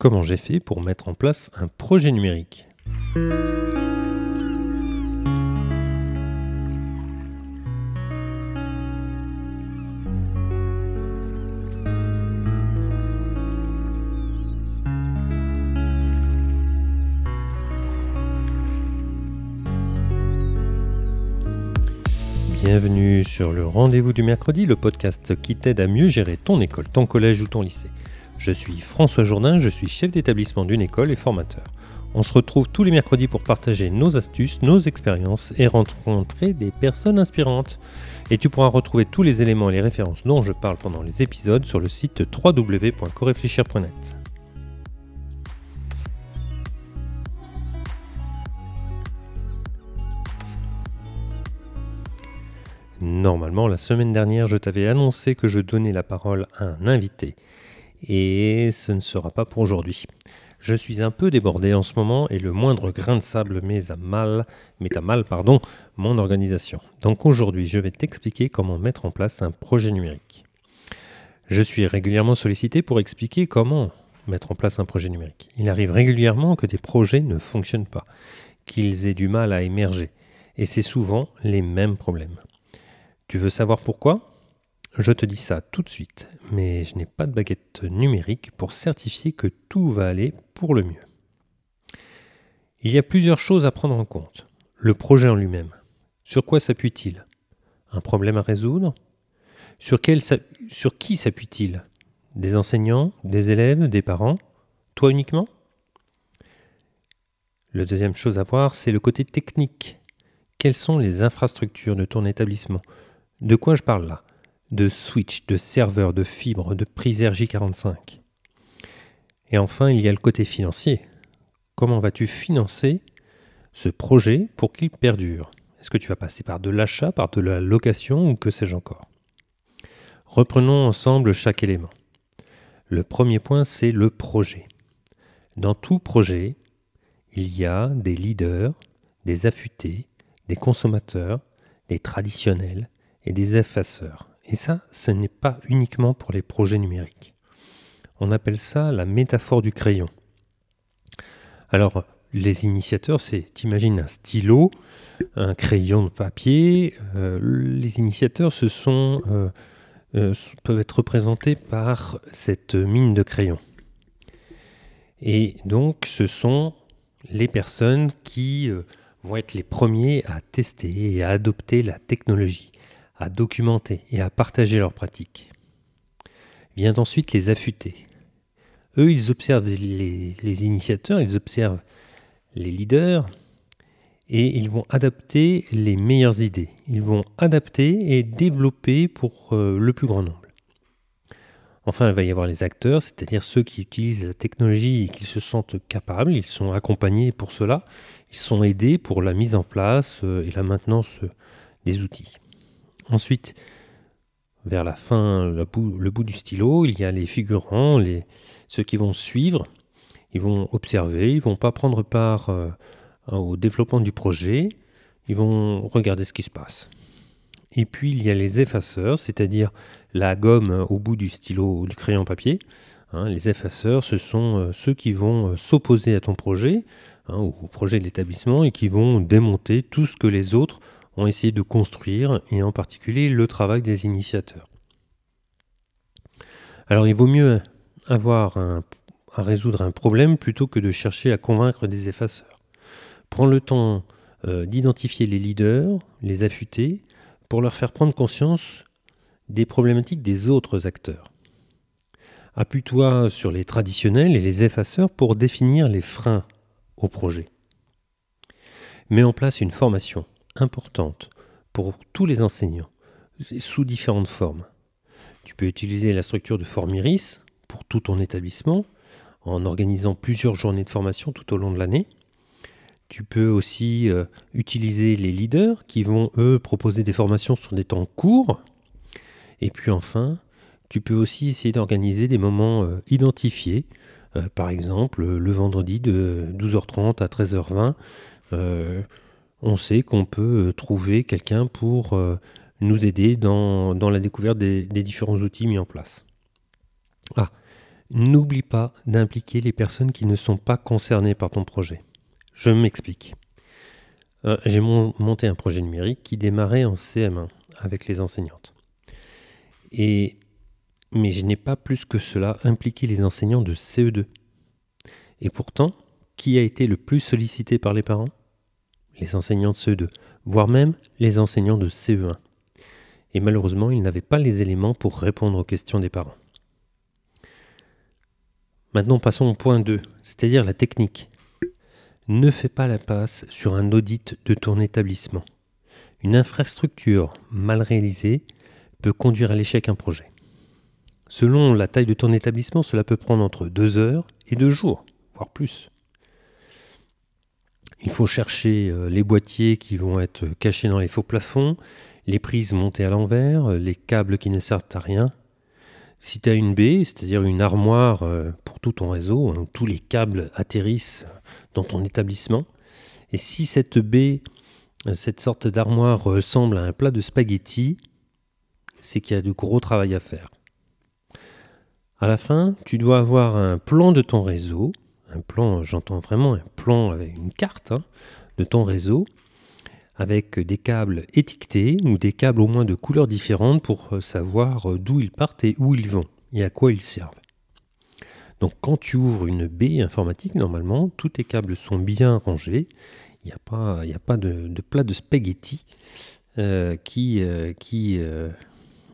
comment j'ai fait pour mettre en place un projet numérique. Bienvenue sur le rendez-vous du mercredi, le podcast qui t'aide à mieux gérer ton école, ton collège ou ton lycée. Je suis François Jourdain, je suis chef d'établissement d'une école et formateur. On se retrouve tous les mercredis pour partager nos astuces, nos expériences et rencontrer des personnes inspirantes. Et tu pourras retrouver tous les éléments et les références dont je parle pendant les épisodes sur le site www.coréfléchir.net. Normalement, la semaine dernière, je t'avais annoncé que je donnais la parole à un invité. Et ce ne sera pas pour aujourd'hui. Je suis un peu débordé en ce moment et le moindre grain de sable met à mal, met à mal pardon, mon organisation. Donc aujourd'hui, je vais t'expliquer comment mettre en place un projet numérique. Je suis régulièrement sollicité pour expliquer comment mettre en place un projet numérique. Il arrive régulièrement que des projets ne fonctionnent pas, qu'ils aient du mal à émerger. Et c'est souvent les mêmes problèmes. Tu veux savoir pourquoi? Je te dis ça tout de suite, mais je n'ai pas de baguette numérique pour certifier que tout va aller pour le mieux. Il y a plusieurs choses à prendre en compte. Le projet en lui-même. Sur quoi s'appuie-t-il? Un problème à résoudre? Sur, qui s'appuie-t-il? Des enseignants, des élèves, des parents? Toi uniquement? La deuxième chose à voir, c'est le côté technique. Quelles sont les infrastructures de ton établissement? De quoi je parle là? De switch, de serveur, de fibre, de prise RJ45. Et enfin, il y a le côté financier. Comment vas-tu financer ce projet pour qu'il perdure? Est-ce que tu vas passer par de l'achat, par de la location ou que sais-je encore? Reprenons ensemble chaque élément. Le premier point, c'est le projet. Dans tout projet, il y a des leaders, des affûtés, des consommateurs, des traditionnels, et des effaceurs. Et ça, ce n'est pas uniquement pour les projets numériques. On appelle ça la métaphore du crayon. Alors, les initiateurs, c'est, t'imagines un stylo, un crayon de papier. Euh, les initiateurs, ce sont, euh, euh, peuvent être représentés par cette mine de crayon. Et donc, ce sont les personnes qui vont être les premiers à tester et à adopter la technologie à documenter et à partager leurs pratiques. Vient ensuite les affûter. Eux, ils observent les, initiateurs, ils observent les leaders et ils vont adapter les meilleures idées. Ils vont adapter et développer pour euh, le plus grand nombre. Enfin, il va y avoir les acteurs, c'est-à-dire ceux qui utilisent la technologie et qui se sentent capables, ils sont accompagnés pour cela, ils sont aidés pour la mise en place euh, et la maintenance euh, des outils. Ensuite, vers la fin, le bout, du stylo, il y a les figurants, ceux qui vont suivre. Ils vont observer, ils ne vont pas prendre part euh, au développement du projet, ils vont regarder ce qui se passe. Et puis il y a les effaceurs, c'est-à-dire la gomme au bout du stylo du crayon papier. Hein, les effaceurs, ce sont euh, ceux qui vont euh, s'opposer à ton projet, hein, au projet de l'établissement, et qui vont démonter tout ce que les autres ont essayé de construire, et en particulier le travail des initiateurs. Alors il vaut mieux avoir à résoudre un problème plutôt que de chercher à convaincre des effaceurs. Prends le temps euh, d'identifier les leaders, les affûter, pour leur faire prendre conscience des problématiques des autres acteurs. Appuie-toi sur les traditionnels et les effaceurs pour définir les freins au projet. Mets en place une formation importante pour tous les enseignants, sous différentes formes. Tu peux utiliser la structure de Formiris pour tout ton établissement, en organisant plusieurs journées de formation tout au long de l'année. Tu peux aussi euh, utiliser les leaders qui vont, eux, proposer des formations sur des temps courts. Et puis enfin, tu peux aussi essayer d'organiser des moments euh, identifiés, euh, par exemple le vendredi de 12h30 à 13h20 on sait qu'on peut euh, trouver quelqu'un pour euh, nous aider dans, la découverte des, différents outils mis en place. Ah, N'oublie pas d'impliquer les personnes qui ne sont pas concernées par ton projet. Je m'explique. Euh, j'ai monté un projet numérique qui démarrait en CM1 avec les enseignantes. Et, mais je n'ai pas plus que cela impliqué les enseignants de CE2. Et pourtant, qui a été le plus sollicité par les parents? Les enseignants de CE2, voire même les enseignants de CE1. Et malheureusement, ils n'avaient pas les éléments pour répondre aux questions des parents. Maintenant, passons au point 2, c'est-à-dire la technique. Ne fais pas la passe sur un audit de ton établissement. Une infrastructure mal réalisée peut conduire à l'échec un projet. Selon la taille de ton établissement, cela peut prendre entre 2 heures et 2 jours, voire plus. Il faut chercher euh, les boîtiers qui vont être cachés dans les faux plafonds, les prises montées à l'envers, les câbles qui ne servent à rien, si tu as une baie, c'est-à-dire une armoire euh, pour tout ton réseau, hein, tous les câbles atterrissent dans ton établissement, et si cette baie, euh, cette sorte d'armoire ressemble à un plat de spaghettis, c'est qu'il y a de gros travail à faire. À la fin, tu dois avoir un plan de ton réseau, un plan, j'entends vraiment un plan avec une carte hein, de ton réseau, avec des câbles étiquetés ou des câbles au moins de couleurs différentes pour euh, savoir euh, d'où ils partent et où ils vont et à quoi ils servent. Donc quand tu ouvres une baie informatique, normalement, tous tes câbles sont bien rangés. Il n'y a pas, a pas de, plat de spaghetti euh, qui, qui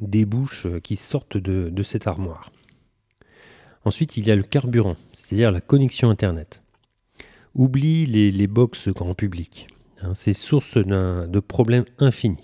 débouche, qui sortent de, cette armoire. Ensuite, il y a le carburant, c'est-à-dire la connexion Internet. Oublie les, les box grand public. Hein, c'est source de problèmes infinis.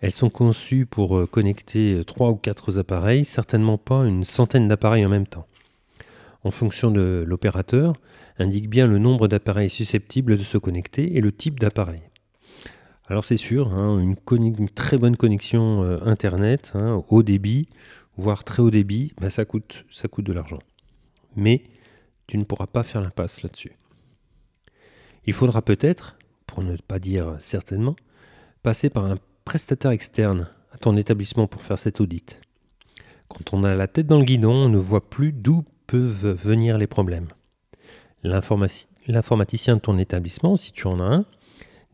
Elles sont conçues pour euh, connecter euh, trois ou quatre appareils, certainement pas une centaine d'appareils en même temps. En fonction de l'opérateur, indique bien le nombre d'appareils susceptibles de se connecter et le type d'appareil. Alors c'est sûr, hein, une, très bonne connexion euh, Internet, hein, haut débit, voire très haut débit, bah, ça, coûte, ça coûte de l'argent. Mais tu ne pourras pas faire l'impasse là-dessus. Il faudra peut-être, pour ne pas dire certainement, passer par un prestataire externe à ton établissement pour faire cet audit. Quand on a la tête dans le guidon, on ne voit plus d'où peuvent venir les problèmes. L'informaticien de ton établissement, si tu en as un,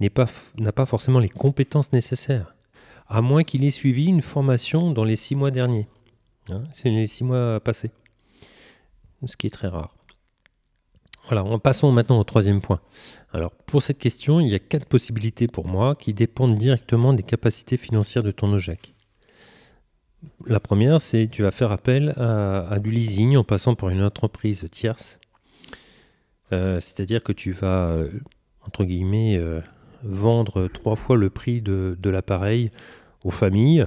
n'a pas, forcément les compétences nécessaires, à moins qu'il ait suivi une formation dans les six mois derniers. Hein, c'est les six mois passés. Ce qui est très rare. Voilà, passons maintenant au troisième point. Alors, pour cette question, il y a quatre possibilités pour moi qui dépendent directement des capacités financières de ton OJEC. La première, c'est tu vas faire appel à, du leasing en passant par une entreprise tierce. Euh, c'est-à-dire que tu vas, euh, entre guillemets, euh, vendre trois fois le prix de, de l'appareil aux familles.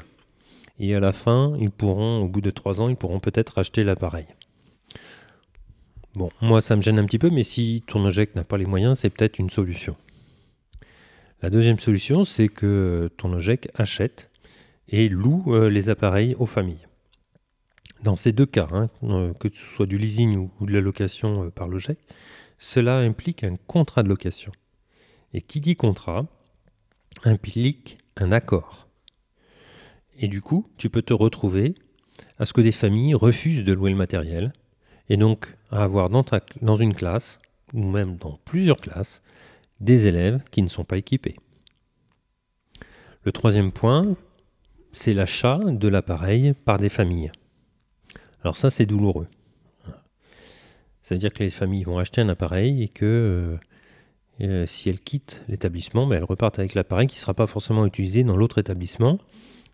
Et à la fin, ils pourront, au bout de trois ans, ils pourront peut-être acheter l'appareil. Bon, moi ça me gêne un petit peu, mais si ton OJEC n'a pas les moyens, c'est peut-être une solution. La deuxième solution, c'est que ton OJEC achète et loue euh, les appareils aux familles. Dans ces deux cas, hein, euh, que ce soit du leasing ou, de la location euh, par l'OJEC, cela implique un contrat de location. Et qui dit contrat implique un accord. Et du coup, tu peux te retrouver à ce que des familles refusent de louer le matériel et donc à avoir dans, une classe, ou même dans plusieurs classes, des élèves qui ne sont pas équipés. Le troisième point, c'est l'achat de l'appareil par des familles. Alors ça, c'est douloureux. C'est-à-dire que les familles vont acheter un appareil et que euh, euh, si elles quittent l'établissement, ben, elles repartent avec l'appareil qui ne sera pas forcément utilisé dans l'autre établissement.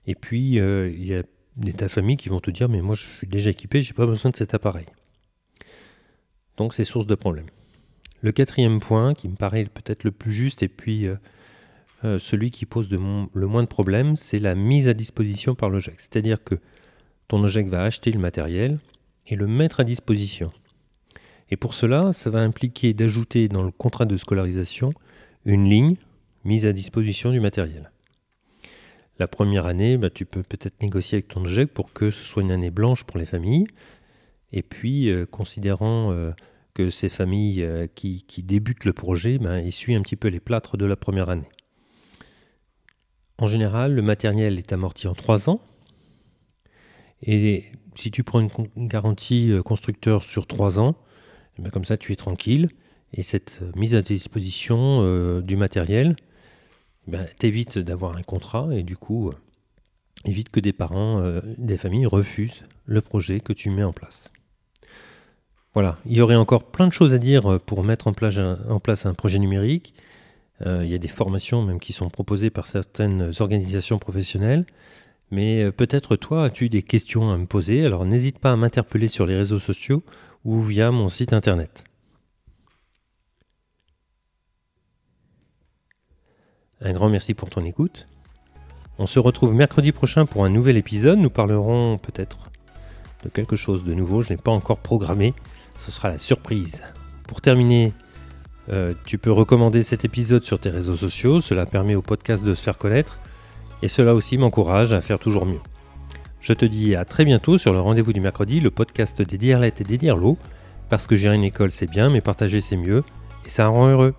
Et puis, euh, il y a des tas de familles qui vont te dire, mais moi je suis déjà équipé, je n'ai pas besoin de cet appareil. Donc c'est source de problème. Le quatrième point, qui me paraît peut-être le plus juste et puis euh, euh, celui qui pose le moins de problèmes, c'est la mise à disposition par l'OGEC. C'est-à-dire que ton OGEC va acheter le matériel et le mettre à disposition. Et pour cela, ça va impliquer d'ajouter dans le contrat de scolarisation une ligne mise à disposition du matériel. La première année, bah, tu peux peut-être négocier avec ton OGEC pour que ce soit une année blanche pour les familles. Et puis, euh, considérant que ces familles euh, qui, débutent le projet ben, essuient un petit peu les plâtres de la première année. En général, le matériel est amorti en trois ans. Et si tu prends une garantie euh, constructeur sur 3 ans, eh ben, comme ça tu es tranquille. Et cette euh, mise à disposition du matériel eh ben, t'évite d'avoir un contrat et du coup évite que des parents, des familles refusent le projet que tu mets en place. Voilà, il y aurait encore plein de choses à dire pour mettre en place un, projet numérique. il y a des formations même qui sont proposées par certaines organisations professionnelles. Mais euh, peut-être toi, as-tu des questions à me poser? Alors n'hésite pas à m'interpeller sur les réseaux sociaux ou via mon site internet. Un grand merci pour ton écoute. On se retrouve mercredi prochain pour un nouvel épisode. Nous parlerons peut-être de quelque chose de nouveau. Je n'ai pas encore programmé. Ce sera la surprise. Pour terminer, euh, tu peux recommander cet épisode sur tes réseaux sociaux. Cela permet au podcast de se faire connaître et cela aussi m'encourage à faire toujours mieux. Je te dis à très bientôt sur le rendez-vous du mercredi, le podcast des Dirlettes et des Dirlots, parce que gérer une école c'est bien, mais partager c'est mieux, et ça rend heureux.